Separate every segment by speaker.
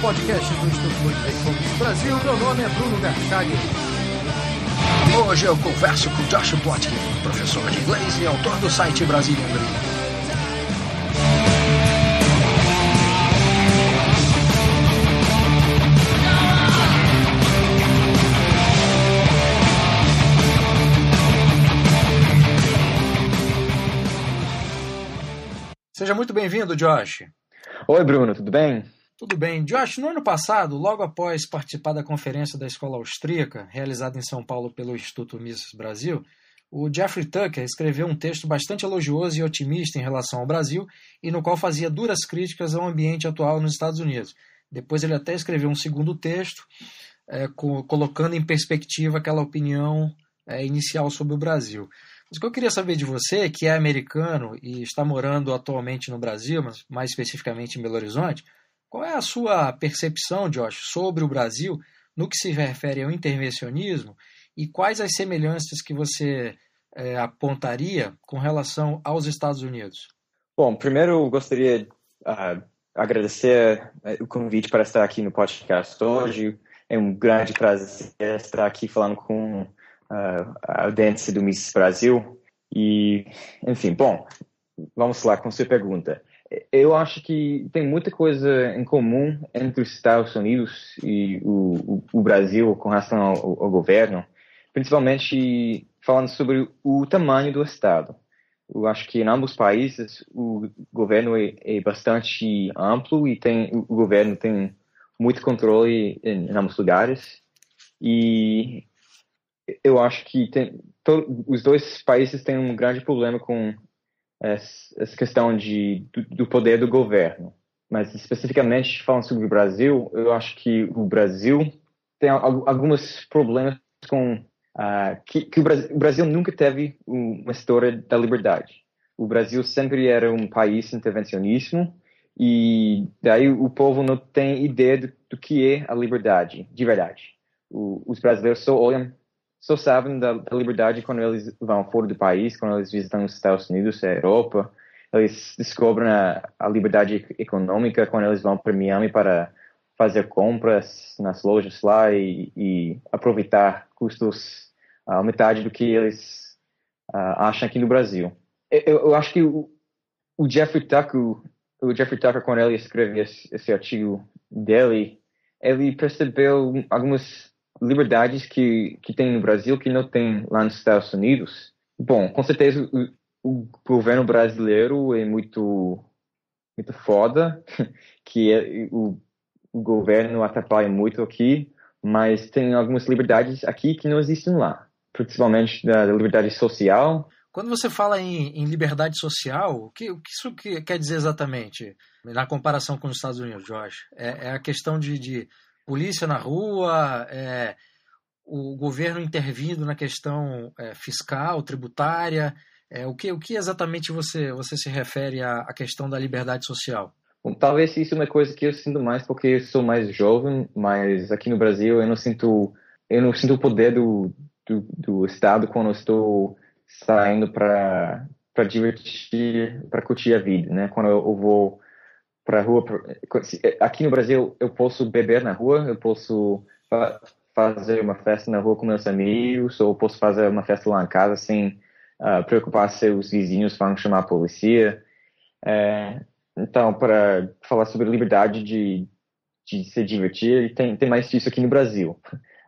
Speaker 1: podcast do Instituto Fomes Brasil. Meu nome é Bruno Garchag.
Speaker 2: Hoje eu converso com Josh Plotkin, professor de inglês e autor do site Brasil Hungria.
Speaker 1: Seja muito bem-vindo, Josh.
Speaker 3: Oi, Bruno, tudo bem?
Speaker 1: Tudo bem. Josh, no ano passado, logo após participar da conferência da Escola Austríaca, realizada em São Paulo pelo Instituto Mises Brasil, o Jeffrey Tucker escreveu um texto bastante elogioso e otimista em relação ao Brasil e no qual fazia duras críticas ao ambiente atual nos Estados Unidos. Depois ele até escreveu um segundo texto, é, co colocando em perspectiva aquela opinião é, inicial sobre o Brasil. Mas o que eu queria saber de você, que é americano e está morando atualmente no Brasil, mas mais especificamente em Belo Horizonte, qual é a sua percepção, Josh, sobre o Brasil no que se refere ao intervencionismo e quais as semelhanças que você é, apontaria com relação aos Estados Unidos?
Speaker 3: Bom, primeiro eu gostaria uh, agradecer uh, o convite para estar aqui no podcast hoje. É um grande prazer estar aqui falando com uh, a audiência do Miss Brasil. E, enfim, bom, vamos lá com sua pergunta eu acho que tem muita coisa em comum entre os Estados Unidos e o, o, o Brasil com relação ao, ao, governo, principalmente falando sobre o tamanho do Estado. Eu acho que em ambos os países o governo é, é bastante amplo e tem, o governo tem muito controle em, em ambos os lugares. E eu acho que tem, os dois países têm um grande problema com essa questão de, do, poder do governo. Mas especificamente falando sobre o Brasil, eu acho que o Brasil tem alguns problemas com uh, que, que o, Brasil, o, Brasil, nunca teve uma história da liberdade. O Brasil sempre era um país intervencionismo e daí o povo não tem ideia do, do que é a liberdade de verdade. O, os brasileiros só olham só sabem da, da, liberdade quando eles vão fora do país, quando eles visitam os Estados Unidos, a Europa. Eles descobrem a, a liberdade econômica quando eles vão para Miami para fazer compras nas lojas lá e, e aproveitar custos a uh, metade do que eles uh, acham aqui no Brasil. Eu, eu acho que o, o, Jeffrey Tucker, o Jeffrey Tucker, quando ele escreveu esse, esse artigo dele, ele percebeu algumas liberdades que, que tem no Brasil que não tem lá nos Estados Unidos. Bom, com certeza o, o governo brasileiro é muito muito foda, que é, o, o governo atrapalha muito aqui, mas tem algumas liberdades aqui que não existem lá, principalmente da, da liberdade social.
Speaker 1: Quando você fala em, em liberdade social, o que, o que isso que quer dizer exatamente na comparação com os Estados Unidos, Jorge? É, é a questão de, de polícia na rua, é, o governo intervindo na questão é, fiscal, tributária. É, o, que, o que exatamente você, você se refere à, à questão da liberdade social?
Speaker 3: Bom, talvez isso é uma coisa que eu sinto mais porque eu sou mais jovem, mas aqui no Brasil eu não sinto eu não sinto o poder do, do, do Estado quando eu estou saindo para divertir, para curtir a vida, né? Quando eu, eu vou para a rua. Aqui no Brasil, eu posso beber na rua, eu posso fazer uma festa na rua com meus amigos, ou posso fazer uma festa lá em casa sem uh, preocupar se os vizinhos vão chamar a polícia. É, então, para falar sobre liberdade de, de se divertir, tem, tem mais disso aqui no Brasil.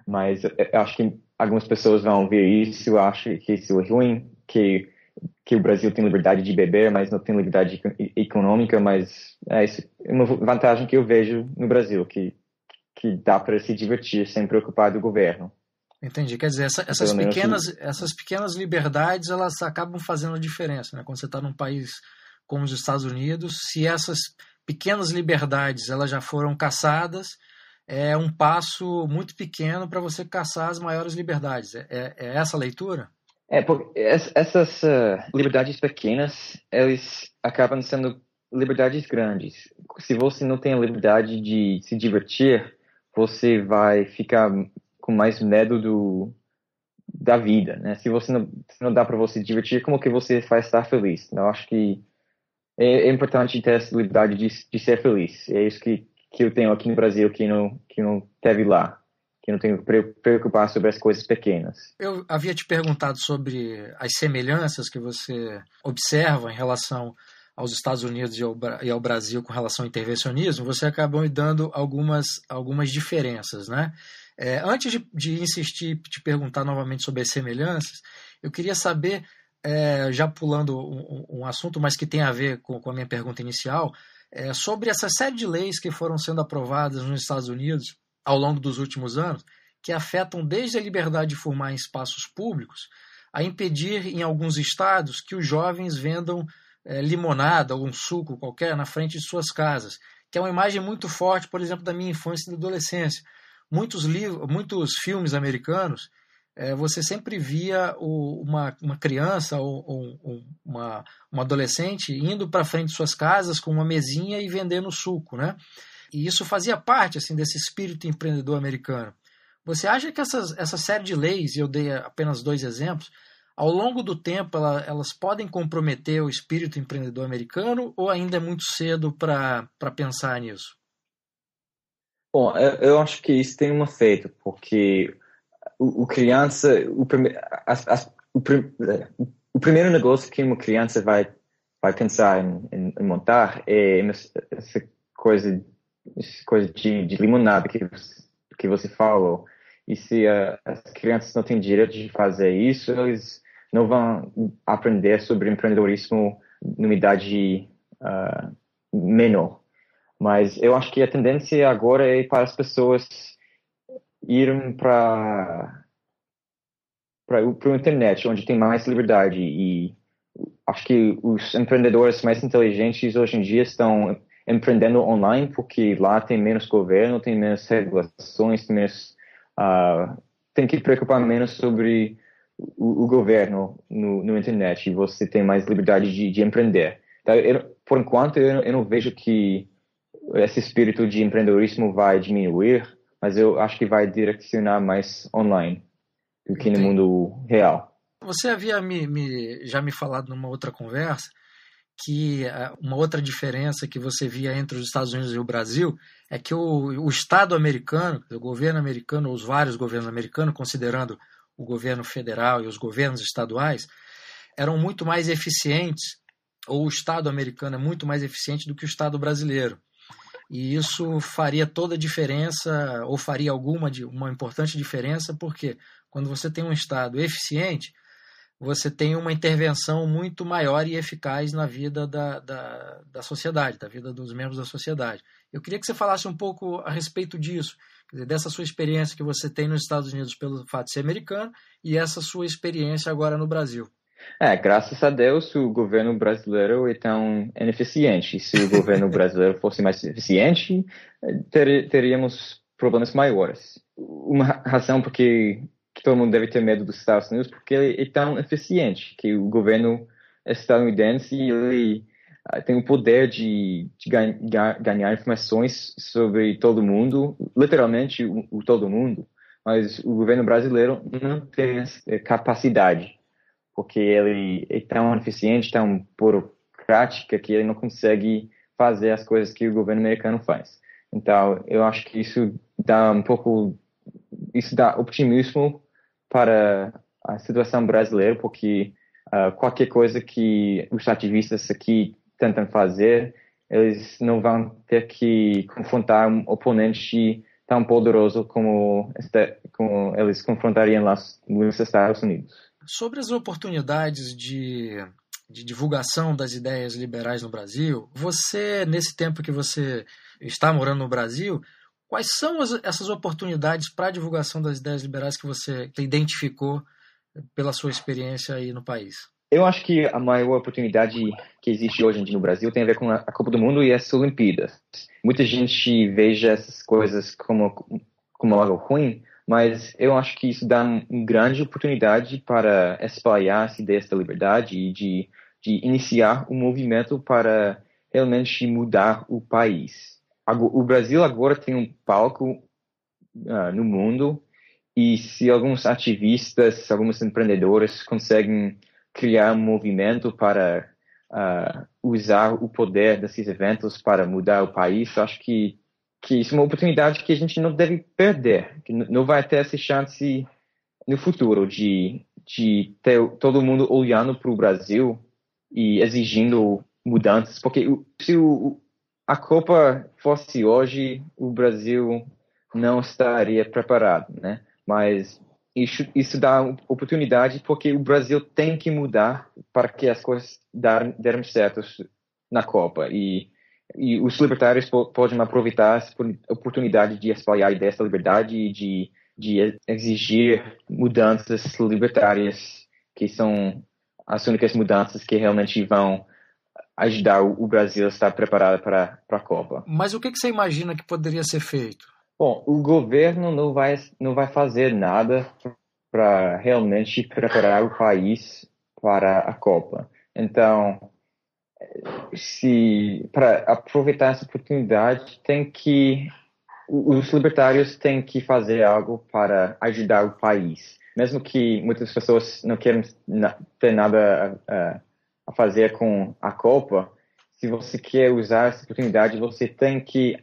Speaker 3: Mas eu acho que algumas pessoas vão ver isso, acho que isso é ruim, que que o Brasil tem liberdade de beber, mas não tem liberdade econômica, mas é, isso uma vantagem que eu vejo no Brasil, que, que dá para se divertir sem preocupar do governo.
Speaker 1: Entendi. Quer dizer, essa, essas, pequenas, que... essas pequenas liberdades, elas acabam fazendo a diferença, né? Quando você está num país como os Estados Unidos, se essas pequenas liberdades elas já foram caçadas, é um passo muito pequeno para você caçar as maiores liberdades. É, é, é essa a leitura?
Speaker 3: É, porque essas uh, liberdades pequenas, elas acabam sendo liberdades grandes. Se você não tem a liberdade de se divertir, você vai ficar com mais medo do da vida, né? Se você não, se não dá para você divertir, como que você vai estar feliz? Eu acho que é, é importante ter essa liberdade de, de ser feliz. É isso que, que eu tenho aqui no Brasil que não que não teve lá que não tenho que preocupar sobre as coisas pequenas.
Speaker 1: Eu havia te perguntado sobre as semelhanças que você observa em relação aos Estados Unidos e ao, e ao, Brasil com relação ao intervencionismo, você acabou me dando algumas, algumas diferenças. Né? É, antes de, de insistir te perguntar novamente sobre as semelhanças, eu queria saber, é, já pulando um, um, assunto, mas que tem a ver com, com a minha pergunta inicial, é, sobre essa série de leis que foram sendo aprovadas nos Estados Unidos ao longo dos últimos anos, que afetam desde a liberdade de fumar em espaços públicos a impedir em alguns estados que os jovens vendam é, limonada ou um suco qualquer na frente de suas casas, que é uma imagem muito forte, por exemplo, da minha infância e da adolescência. Muitos livros, muitos filmes americanos, é, você sempre via o, uma, uma criança ou, ou uma, uma adolescente indo para frente de suas casas com uma mesinha e vendendo suco, né? E isso fazia parte assim desse espírito empreendedor americano. Você acha que essas, essa série de leis, e eu dei apenas dois exemplos, ao longo do tempo ela, elas podem comprometer o espírito empreendedor americano ou ainda é muito cedo para pensar nisso?
Speaker 3: Bom, eu, eu, acho que isso tem um efeito, porque o, o criança, o, prime, as, as, o, o, primeiro negócio que uma criança vai, vai pensar em, em, em montar é essa coisa coisa de, de limonada que, que você falou. E se uh, as crianças não têm direito de fazer isso, eles não vão aprender sobre empreendedorismo numa idade uh, menor. Mas eu acho que a tendência agora é para as pessoas irem para para a internet, onde tem mais liberdade. E acho que os empreendedores mais inteligentes hoje em dia estão empreendendo online, porque lá tem menos governo, tem menos regulações, tem menos. Uh, tem que preocupar menos sobre o, o governo no, no, internet e você tem mais liberdade de, de empreender. Então, eu, por enquanto, eu, eu não vejo que esse espírito de empreendedorismo vai diminuir, mas eu acho que vai direcionar mais online do que no mundo real.
Speaker 1: Você havia me, me, já me falado numa outra conversa que eh, uma outra diferença que você via entre os Estados Unidos e o Brasil é que o, o Estado americano, o governo americano, ou os vários governos americanos, considerando o governo federal e os governos estaduais, eram muito mais eficientes, ou o Estado americano é muito mais eficiente do que o Estado brasileiro. E isso faria toda a diferença, ou faria alguma uma importante diferença, porque quando você tem um Estado eficiente, você tem uma intervenção muito maior e eficaz na vida da, da, da, sociedade, da vida dos membros da sociedade. Eu queria que você falasse um pouco a respeito disso, dizer, dessa sua experiência que você tem nos Estados Unidos pelo fato de ser americano e essa sua experiência agora no Brasil.
Speaker 3: É, graças a Deus o governo brasileiro é tão ineficiente. Se o governo brasileiro fosse mais eficiente, ter, teríamos problemas maiores. Uma razão porque que todo mundo deve ter medo dos Estados Unidos porque ele é tão eficiente, que o governo estadunidense ele uh, tem o poder de, de ganha, ganhar informações sobre todo mundo, literalmente o, o, todo mundo, mas o governo brasileiro não tem essa capacidade, porque ele é tão eficiente, tão burocrática que ele não consegue fazer as coisas que o governo americano faz. Então, eu acho que isso dá um pouco isso dá optimismo para a situação brasileira, porque uh, qualquer coisa que os ativistas aqui tentam fazer, eles não vão ter que confrontar um oponente tão poderoso como, este, como eles confrontariam lá nos Estados Unidos.
Speaker 1: Sobre as oportunidades de, de divulgação das ideias liberais no Brasil, você, nesse tempo que você está morando no Brasil, Quais são as, essas oportunidades para a divulgação das ideias liberais que você identificou pela sua experiência aí no país?
Speaker 3: Eu acho que a maior oportunidade que existe hoje em dia no Brasil tem a ver com a Copa do Mundo e as Olimpíadas. Muita gente veja essas coisas como, como algo ruim, mas eu acho que isso dá uma grande oportunidade para espalhar as ideias da liberdade e de, de iniciar um movimento para realmente mudar o país o Brasil agora tem um palco uh, no mundo e se alguns ativistas, alguns empreendedores conseguem criar um movimento para uh, usar o poder desses eventos para mudar o país, acho que que isso é uma oportunidade que a gente não deve perder, que não vai ter essa chance no futuro de, de ter todo mundo olhando para o Brasil e exigindo mudanças, porque se o, a Copa fosse hoje, o Brasil não estaria preparado, né? Mas isso, isso dá oportunidade porque o Brasil tem que mudar para que as coisas dar, derem certo na Copa e, e os libertários podem aproveitar essa oportunidade de espalhar dessa liberdade e de, de exigir mudanças libertárias que são as únicas mudanças que realmente vão ajudar o Brasil a estar preparado para, a Copa.
Speaker 1: Mas o que, que você imagina que poderia ser feito?
Speaker 3: Bom, o governo não vai, não vai fazer nada para realmente preparar o país para a Copa. Então, se para aproveitar essa oportunidade, tem que os libertários têm que fazer algo para ajudar o país, mesmo que muitas pessoas não queiram ter nada a, a fazer com a Copa. Se você quer usar essa oportunidade, você tem que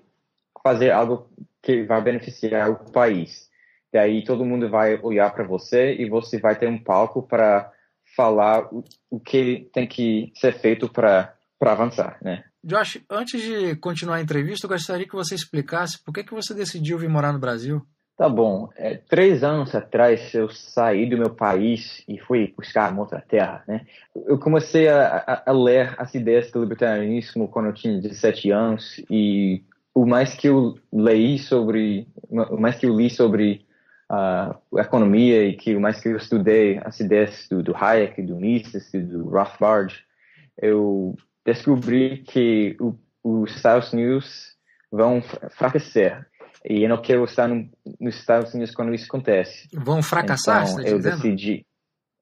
Speaker 3: fazer algo que vai beneficiar o país. Daí todo mundo vai olhar para você e você vai ter um palco para falar o, o que tem que ser feito para avançar, né?
Speaker 1: Josh, antes de continuar a entrevista, eu gostaria que você explicasse por que, que você decidiu vir morar no Brasil.
Speaker 3: Tá bom. É, três anos atrás eu saí do meu país e fui buscar uma outra terra, né? Eu comecei a, a, a ler as ideias do libertarianismo quando eu tinha 17 anos e o mais que eu li sobre, o mais que eu li sobre uh, economia e que o mais que eu estudei as ideias do, do Hayek, do Mises, do Rothbard, eu descobri que o, os Estados Unidos vão fracassar. E eu não quero estar no, nos Estados Unidos quando isso acontece.
Speaker 1: Vão fracassar,
Speaker 3: então, eu dizendo? decidi.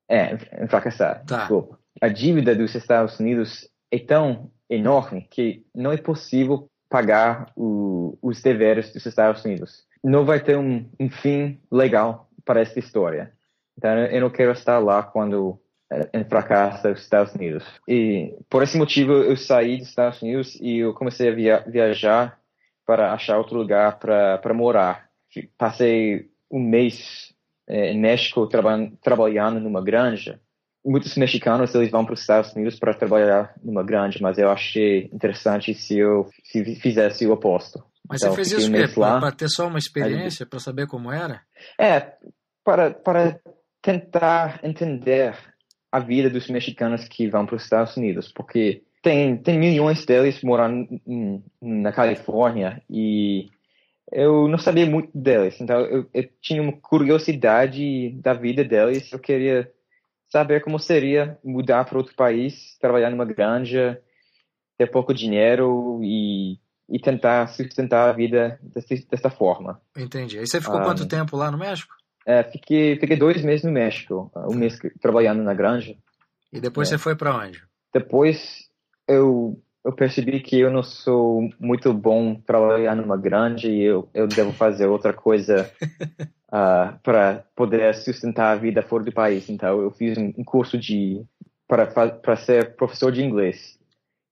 Speaker 3: É, fracassar. Tá. Desculpa. A dívida dos Estados Unidos é tão enorme que não é possível pagar o, os deveres dos Estados Unidos. Não vai ter um, um, fim legal para essa história. Então, eu não quero estar lá quando é, fracassa os Estados Unidos. E por esse motivo, eu saí dos Estados Unidos e eu comecei a via viajar para achar outro lugar para morar. Passei um mês é, em México traba trabalhando numa granja muitos mexicanos eles vão para os Estados Unidos para trabalhar numa grande, mas eu achei interessante se eu se fizesse o oposto.
Speaker 1: Mas então, você fez isso para ter só uma experiência, para saber como era?
Speaker 3: É, para, para tentar entender a vida dos mexicanos que vão para os Estados Unidos, porque tem, tem milhões deles morando na Califórnia e eu não sabia muito deles, então eu, eu tinha uma curiosidade da vida deles, eu queria saber como seria mudar para outro país, trabalhar numa granja, ter pouco dinheiro e, e tentar sustentar a vida desse, dessa forma.
Speaker 1: Entendi. Aí você ficou um, quanto ah, tempo lá no México?
Speaker 3: É, fiquei, fiquei dois meses no México, um mês trabalhando na granja.
Speaker 1: E depois é. você foi para onde?
Speaker 3: Depois eu, eu percebi que eu não sou muito bom trabalhar numa granja e eu, eu devo fazer outra coisa uh, ah, para poder sustentar a vida fora do país. Então, eu fiz um, um curso de para ser professor de inglês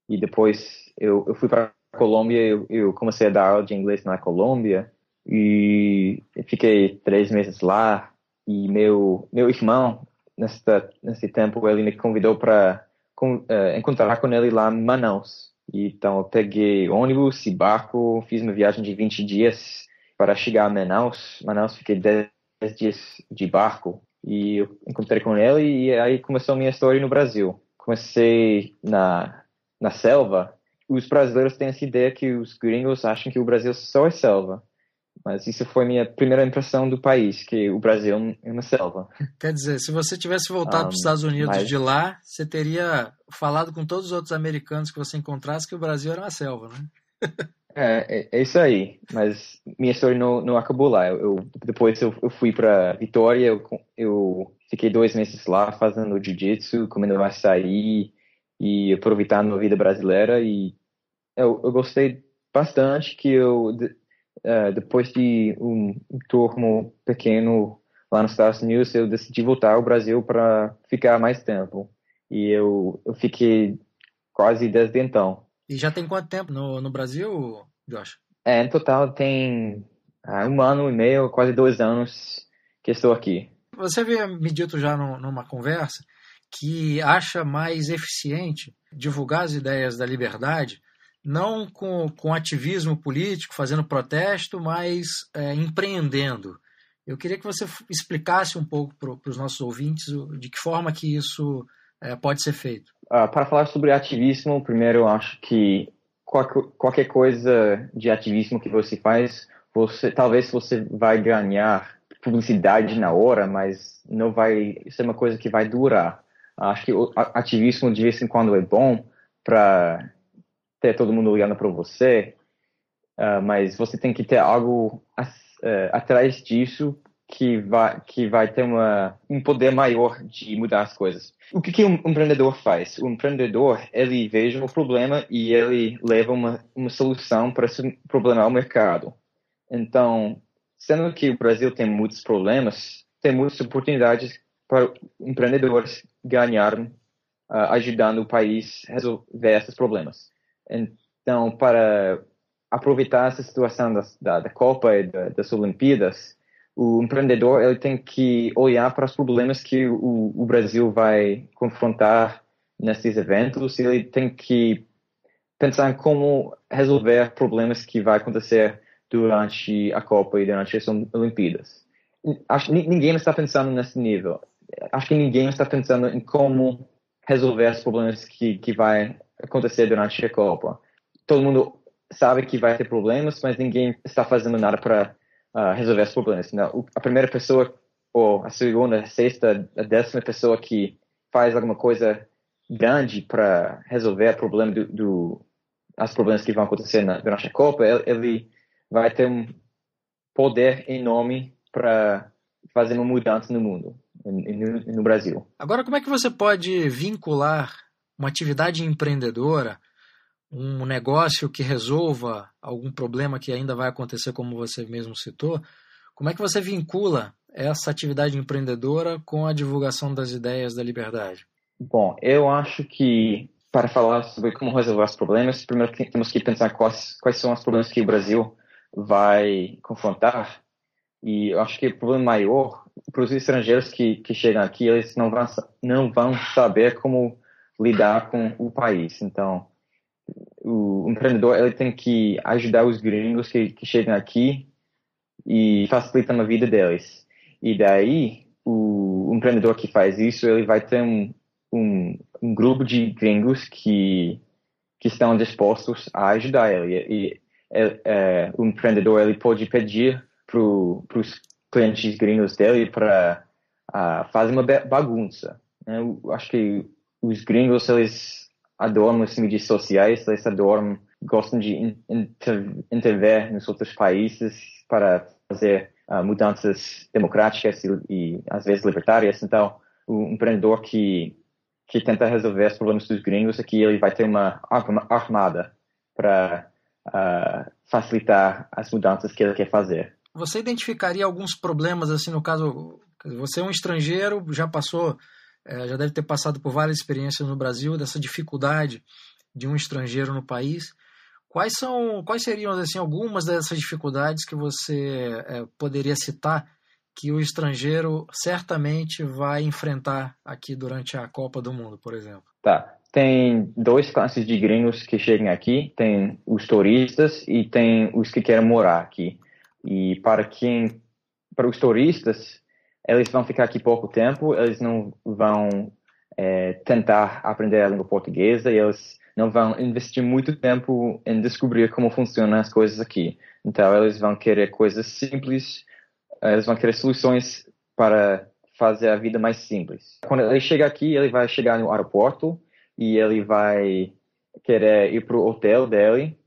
Speaker 3: e depois eu, eu fui para Colômbia. Eu, eu comecei a dar aula de inglês na Colômbia e fiquei três meses lá. E meu meu irmão nessa nesse tempo ele me convidou para uh, encontrar com ele lá em Manaus. Então eu peguei ônibus e barco, fiz uma viagem de 20 dias para chegar a Manaus. Manaus fiquei 10 dias de barco e eu encontrei com ele e aí começou a minha história no Brasil. Comecei na, na selva. Os brasileiros têm essa ideia que os gringos acham que o Brasil só é selva. Mas isso foi minha primeira impressão do país, que o Brasil é uma selva.
Speaker 1: Quer dizer, se você tivesse voltado um, para os Estados Unidos mas... de lá, você teria falado com todos os outros americanos que você encontrasse que o Brasil era uma selva, né?
Speaker 3: É, é, é, isso aí. Mas minha história não, não acabou lá. Eu, eu depois eu, eu fui para Vitória, eu, eu fiquei dois meses lá fazendo jiu-jitsu, comendo açaí e aproveitando a vida brasileira. E eu, eu gostei bastante que eu, uh, depois de um, turno pequeno lá nos Estados Unidos, eu decidi voltar ao Brasil para ficar mais tempo. E eu, eu fiquei quase desde então.
Speaker 1: E já tem quanto tempo no, no Brasil, Josh?
Speaker 3: É, em total tem ah, um ano e meio, quase dois anos que estou aqui.
Speaker 1: Você havia me dito já no, numa conversa que acha mais eficiente divulgar as ideias da liberdade não com, com ativismo político, fazendo protesto, mas é, empreendendo. Eu queria que você explicasse um pouco para os nossos ouvintes de que forma que isso é, pode ser feito.
Speaker 3: Uh, para falar sobre ativismo, primeiro eu acho que qualquer, qualquer coisa de ativismo que você faz, você talvez você vai ganhar publicidade na hora, mas não vai ser uma coisa que vai durar. Acho que o ativismo de vez em quando é bom para ter todo mundo olhando para você, uh, mas você tem que ter algo uh, atrás disso que vai, que vai ter uma, um poder maior de mudar as coisas. O que, que um empreendedor faz? O empreendedor, ele veja o problema e ele leva uma, uma solução para esse problema ao mercado. Então, sendo que o Brasil tem muitos problemas, tem muitas oportunidades para empreendedores ganharem uh, ajudando o país a resolver esses problemas. Então, para aproveitar essa situação da, da, da Copa e da, das Olimpíadas, o empreendedor ele tem que olhar para os problemas que o, o Brasil vai confrontar nesses eventos e ele tem que pensar em como resolver problemas que vai acontecer durante a Copa e durante as Olimpíadas. Acho que ninguém está pensando nesse nível. Acho que ninguém está pensando em como resolver os problemas que, que vai acontecer durante a Copa. Todo mundo sabe que vai ter problemas, mas ninguém está fazendo nada para uh, resolver os problemas. Não, a primeira pessoa, ou a segunda, a sexta, a décima pessoa que faz alguma coisa grande para resolver o problema do, do os problemas que vão acontecer na, durante a Copa, ele, ele vai ter um poder enorme para fazer uma mudança no mundo, no, no Brasil.
Speaker 1: Agora, como é que você pode vincular uma atividade empreendedora, um negócio que resolva algum problema que ainda vai acontecer, como você mesmo citou, como é que você vincula essa atividade empreendedora com a divulgação das ideias da liberdade?
Speaker 3: Bom, eu acho que para falar sobre como resolver os problemas, primeiro temos que pensar quais, quais são os problemas que o Brasil vai confrontar. E eu acho que o problema maior para os estrangeiros que, que chegam aqui, eles não vão, não vão saber como lidar com o país. Então, o empreendedor ele tem que ajudar os gringos que, que chegam aqui e facilitar a vida deles. E daí, o, empreendedor que faz isso, ele vai ter um, um, um grupo de gringos que, que estão dispostos a ajudar ele. E, é, é, o empreendedor ele pode pedir para os clientes gringos dele para uh, fazer uma bagunça. Eu acho que os gringos, eles adoram as mídias sociais, eles adoram, gostam de inter, intervir nos outros países para fazer uh, mudanças democráticas e, e, às vezes, libertárias. Então, o empreendedor que, que tenta resolver os problemas dos gringos aqui, ele vai ter uma armada para uh, facilitar as mudanças que ele quer fazer.
Speaker 1: Você identificaria alguns problemas, assim, no caso, você é um estrangeiro, já passou é, já deve ter passado por várias experiências no Brasil dessa dificuldade de um estrangeiro no país. Quais são, quais seriam assim algumas dessas dificuldades que você é, poderia citar que o estrangeiro certamente vai enfrentar aqui durante a Copa do Mundo, por exemplo?
Speaker 3: Tá. Tem dois classes de gringos que chegam aqui. Tem os turistas e tem os que querem morar aqui. E para quem, para os turistas, eles vão ficar aqui pouco tempo, eles não vão é, tentar aprender a língua portuguesa e eles não vão investir muito tempo em descobrir como funcionam as coisas aqui. Então, eles vão querer coisas simples, eles vão querer soluções para fazer a vida mais simples. Quando ele chega aqui, ele vai chegar no aeroporto e ele vai querer ir para o hotel dele.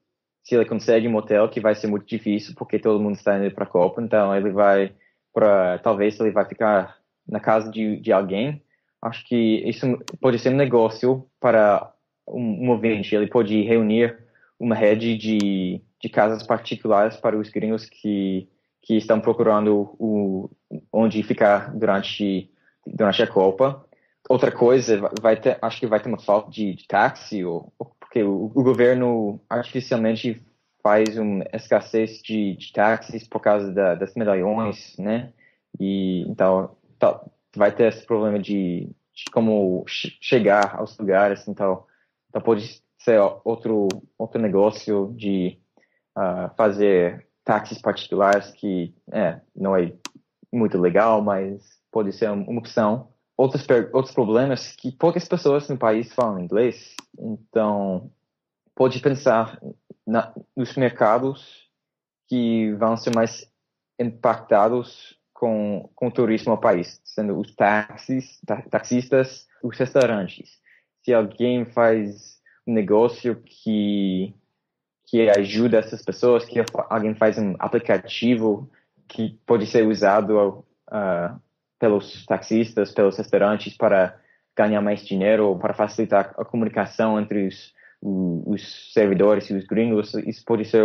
Speaker 3: Se ele consegue um hotel, que vai ser muito difícil porque todo mundo está indo para a Copa, então ele vai para talvez ele vai ficar na casa de, de alguém. Acho que isso pode ser um negócio para um, um ouvinte. Ele pode reunir uma rede de, de casas particulares para os gringos que, que estão procurando o, onde ficar durante, durante a Copa. Outra coisa, vai ter, acho que vai ter uma falta de, de táxi, ou, porque o, o governo artificialmente faz uma escassez de, de táxis por causa da, das medalhões, né? E então tá, vai ter esse problema de, de como chegar aos lugares, então, então pode ser outro outro negócio de uh, fazer táxis particulares que é, não é muito legal, mas pode ser uma opção. Outros, outros problemas que poucas pessoas no país falam inglês, então pode pensar na, nos mercados que vão ser mais impactados com, com o turismo ao país, sendo os táxis, taxistas, os restaurantes. Se alguém faz um negócio que que ajuda essas pessoas, que alguém faz um aplicativo que pode ser usado uh, pelos taxistas, pelos restaurantes para ganhar mais dinheiro, para facilitar a comunicação entre os os servidores e os gringos, isso pode ser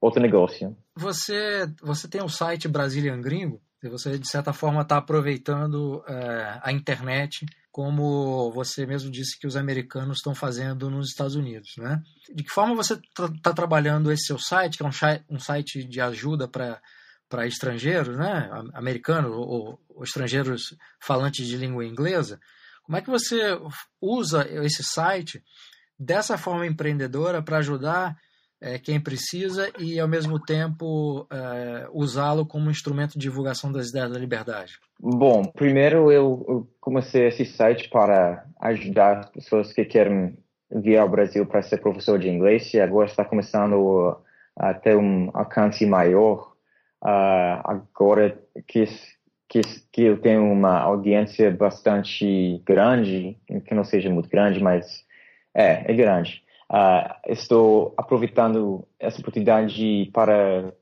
Speaker 3: outro negócio.
Speaker 1: Você, você tem um site Brazilian Gringo, e você, de certa forma, está aproveitando é, a internet como você mesmo disse que os americanos estão fazendo nos Estados Unidos, né? De que forma você está tá trabalhando esse seu site, que é um, um site de ajuda para estrangeiros, né, americanos ou, ou, estrangeiros falantes de língua inglesa, como é que você usa esse site dessa forma empreendedora para ajudar é, quem precisa e, ao mesmo tempo, é, usá-lo como instrumento de divulgação das ideias da liberdade?
Speaker 3: Bom, primeiro eu, comecei esse site para ajudar pessoas que querem vir ao Brasil para ser professor de inglês e agora está começando a ter um alcance maior. Uh, agora que, que, que eu tenho uma audiência bastante grande, que não seja muito grande, mas é, é grande. Uh, estou aproveitando essa oportunidade para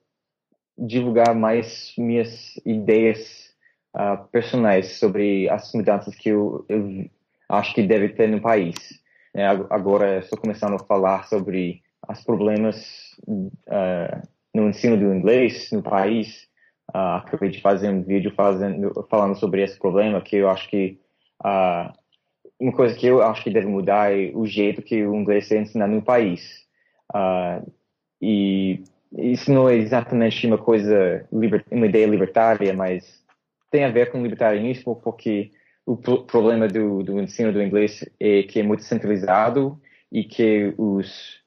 Speaker 3: divulgar mais minhas ideias uh, personais sobre as mudanças que eu, eu, acho que deve ter no país. É, agora estou começando a falar sobre os problemas uh, no ensino do inglês no país. acabei de fazer um vídeo fazendo, falando sobre esse problema que eu acho que uma coisa que eu acho que deve mudar é o jeito que o inglês é ensinado no país. Uh, e isso não é exatamente uma coisa, uma ideia libertária, mas tem a ver com libertarianismo, porque o problema do, do ensino do inglês é que é muito centralizado e que os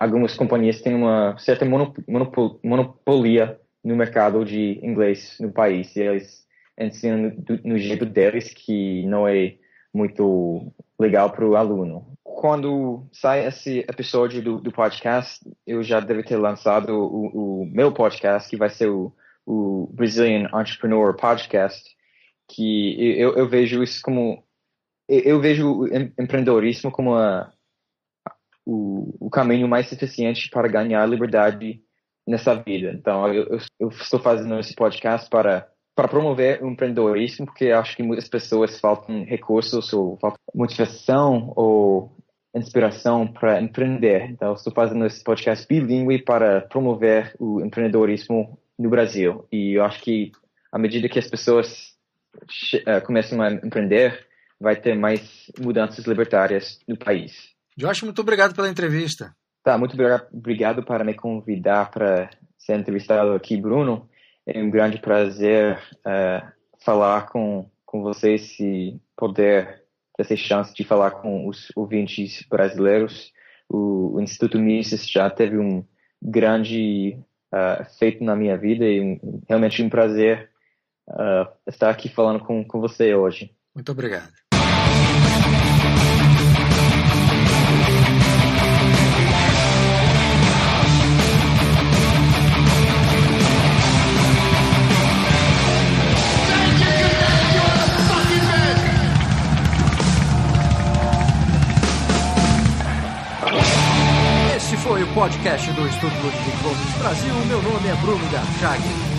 Speaker 3: algumas companhias têm uma certa monopol, monopolia no mercado de inglês no país e eles ensinam no, no jeito deles que não é muito legal para o aluno. Quando sai esse episódio do, do, podcast, eu já devo ter lançado o, o meu podcast, que vai ser o, o Brazilian Entrepreneur Podcast, que eu, eu vejo isso como eu vejo o empreendedorismo como o, o caminho mais eficiente para ganhar liberdade nessa vida. Então, eu, eu estou fazendo esse podcast para para promover o empreendedorismo, porque acho que muitas pessoas faltam recursos ou faltam motivação ou inspiração para empreender. Então, estou fazendo esse podcast bilíngue para promover o empreendedorismo no Brasil. E eu acho que à medida que as pessoas uh, começam a empreender, vai ter mais mudanças libertárias no país.
Speaker 1: Josh, muito obrigado pela entrevista.
Speaker 3: Tá, muito obrigado para me convidar para ser entrevistado aqui, Bruno. É um grande prazer uh, falar com, com vocês e poder ter essa chance de falar com os ouvintes brasileiros. O, o Instituto Mises já teve um grande uh, feito na minha vida e um, realmente um prazer uh, estar aqui falando com, com você hoje.
Speaker 1: Muito obrigado. Podcast do Estudo Ludwig Gomes Brasil. Meu nome é Bruno Garchag.